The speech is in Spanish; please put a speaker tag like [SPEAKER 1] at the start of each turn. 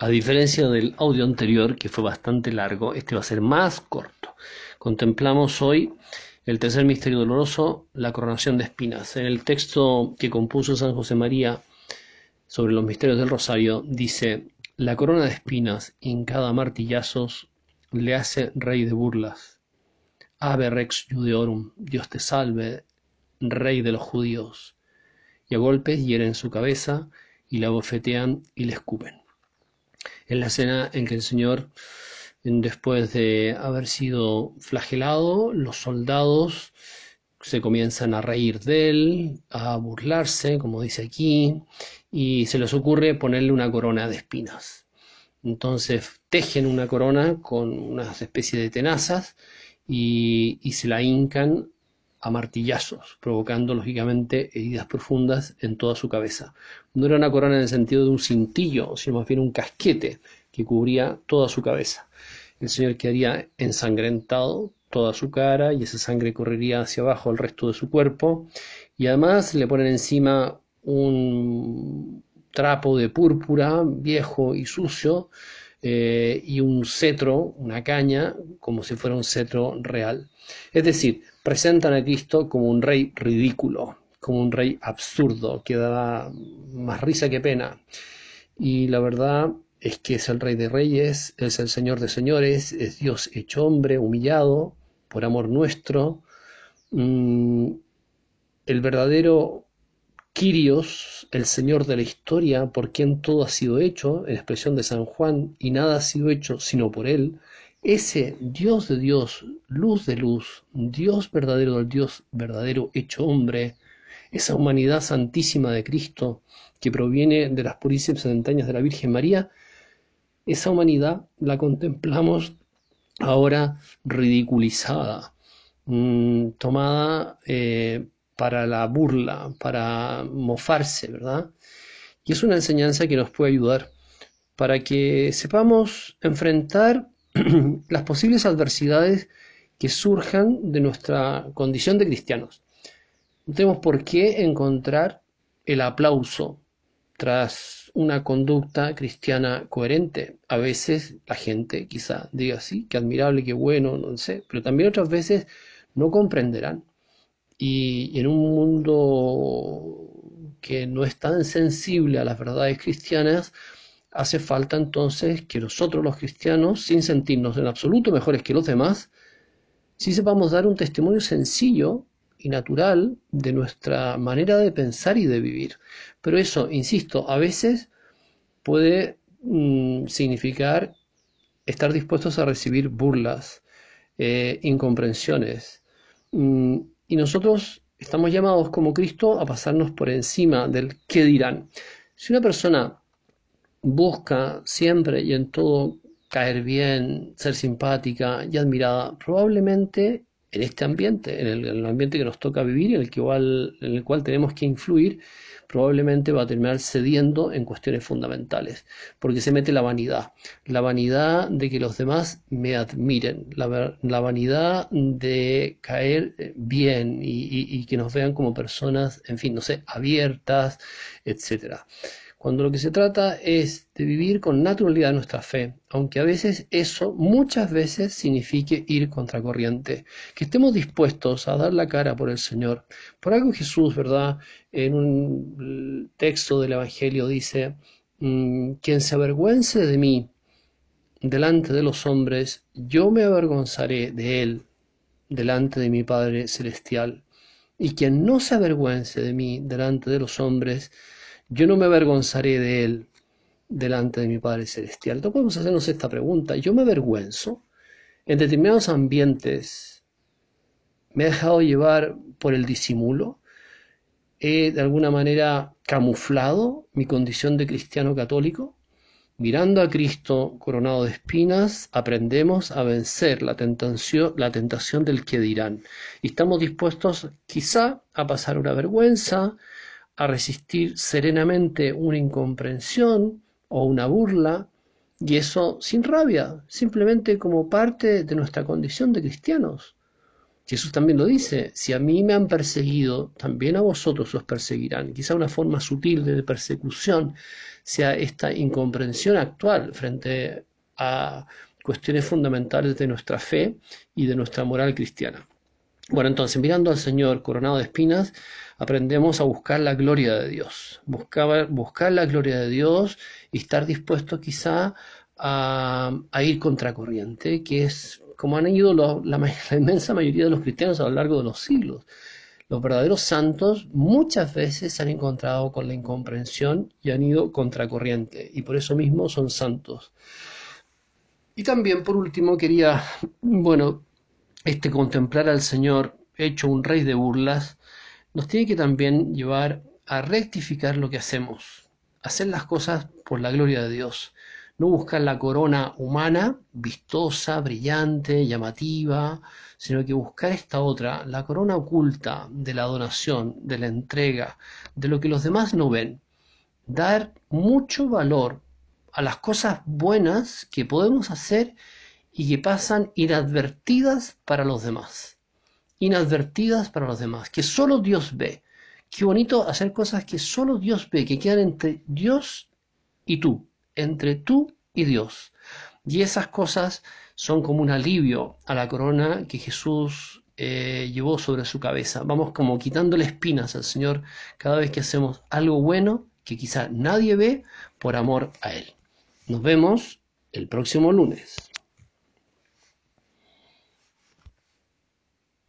[SPEAKER 1] A diferencia del audio anterior, que fue bastante largo, este va a ser más corto. Contemplamos hoy el tercer misterio doloroso, la coronación de espinas. En el texto que compuso San José María sobre los misterios del Rosario, dice, la corona de espinas hincada a martillazos le hace rey de burlas. Ave rex judeorum, Dios te salve, rey de los judíos. Y a golpes hieren su cabeza y la bofetean y le escupen. En la escena en que el Señor, después de haber sido flagelado, los soldados se comienzan a reír de él, a burlarse, como dice aquí, y se les ocurre ponerle una corona de espinas. Entonces tejen una corona con una especie de tenazas y, y se la hincan a martillazos, provocando lógicamente heridas profundas en toda su cabeza. No era una corona en el sentido de un cintillo, sino más bien un casquete que cubría toda su cabeza. El Señor quedaría ensangrentado toda su cara y esa sangre correría hacia abajo al resto de su cuerpo y además le ponen encima un trapo de púrpura viejo y sucio eh, y un cetro, una caña, como si fuera un cetro real. Es decir, presentan a Cristo como un rey ridículo, como un rey absurdo, que da más risa que pena. Y la verdad es que es el rey de reyes, es el señor de señores, es Dios hecho hombre, humillado por amor nuestro. Mm, el verdadero Quirios, el Señor de la historia, por quien todo ha sido hecho, en expresión de San Juan, y nada ha sido hecho sino por Él, ese Dios de Dios, luz de luz, Dios verdadero del Dios verdadero hecho hombre, esa humanidad santísima de Cristo que proviene de las purísimas entrañas de la Virgen María, esa humanidad la contemplamos ahora ridiculizada, mm, tomada eh, para la burla, para mofarse, ¿verdad? Y es una enseñanza que nos puede ayudar para que sepamos enfrentar las posibles adversidades que surjan de nuestra condición de cristianos. No tenemos por qué encontrar el aplauso tras una conducta cristiana coherente. A veces la gente quizá diga sí, qué admirable, qué bueno, no sé, pero también otras veces no comprenderán y, en un mundo que no es tan sensible a las verdades cristianas, hace falta entonces que nosotros los cristianos, sin sentirnos en absoluto mejores que los demás, sí sepamos dar un testimonio sencillo y natural de nuestra manera de pensar y de vivir. Pero eso, insisto, a veces puede mm, significar estar dispuestos a recibir burlas, eh, incomprensiones, mm, y nosotros estamos llamados como Cristo a pasarnos por encima del qué dirán. Si una persona busca siempre y en todo caer bien, ser simpática y admirada, probablemente en este ambiente, en el, ambiente que nos toca vivir, en el, que en el cual tenemos que influir, probablemente va a terminar cediendo en cuestiones fundamentales, porque se mete la vanidad, la vanidad de que los demás me admiren, la, vanidad de caer bien y, que nos vean como personas, en fin, no sé, abiertas, etcétera cuando lo que se trata es de vivir con naturalidad nuestra fe, aunque a veces eso muchas veces signifique ir contracorriente, que estemos dispuestos a dar la cara por el Señor. Por algo Jesús, ¿verdad? En un texto del Evangelio dice, mm, quien se avergüence de mí delante de los hombres, yo me avergonzaré de él delante de mi Padre Celestial. Y quien no se avergüence de mí delante de los hombres, yo no me avergonzaré de él delante de mi Padre Celestial. No podemos hacernos esta pregunta. Yo me avergüenzo en determinados ambientes. Me he dejado llevar por el disimulo. He de alguna manera camuflado mi condición de cristiano católico. Mirando a Cristo coronado de espinas, aprendemos a vencer la la tentación del que dirán. Y estamos dispuestos quizá a pasar una vergüenza, a resistir serenamente una incomprensión o una burla, y eso sin rabia, simplemente como parte de nuestra condición de cristianos. Jesús también lo dice, si a mí me han perseguido, también a vosotros os perseguirán. Quizá una forma sutil de persecución sea esta incomprensión actual frente a cuestiones fundamentales de nuestra fe y de nuestra moral cristiana. Bueno, entonces, mirando al Señor coronado de espinas, aprendemos a buscar la gloria de Dios, buscar, la gloria de Dios y estar dispuesto quizá a, ir contracorriente, que es como han ido la, la inmensa mayoría de los cristianos a lo largo de los siglos. Los verdaderos santos muchas veces se han encontrado con la incomprensión y han ido contracorriente, y por eso mismo son santos. Y también, por último, quería, bueno, este contemplar al Señor hecho un rey de burlas, nos tiene que también llevar a rectificar lo que hacemos, hacer las cosas por la gloria de Dios, no buscar la corona humana, vistosa, brillante, llamativa, sino que buscar esta otra, la corona oculta de la donación, de la entrega, de lo que los demás no ven. Dar mucho valor a las cosas buenas que podemos hacer y que pasan inadvertidas para los demás. Inadvertidas para los demás, que solo Dios ve. Qué bonito hacer cosas que solo Dios ve, que quedan entre Dios y tú, entre tú y Dios. Y esas cosas son como un alivio a la corona que Jesús eh, llevó sobre su cabeza. Vamos como quitándole espinas al Señor cada vez que hacemos algo bueno que quizá nadie ve por amor a Él. Nos vemos el próximo lunes.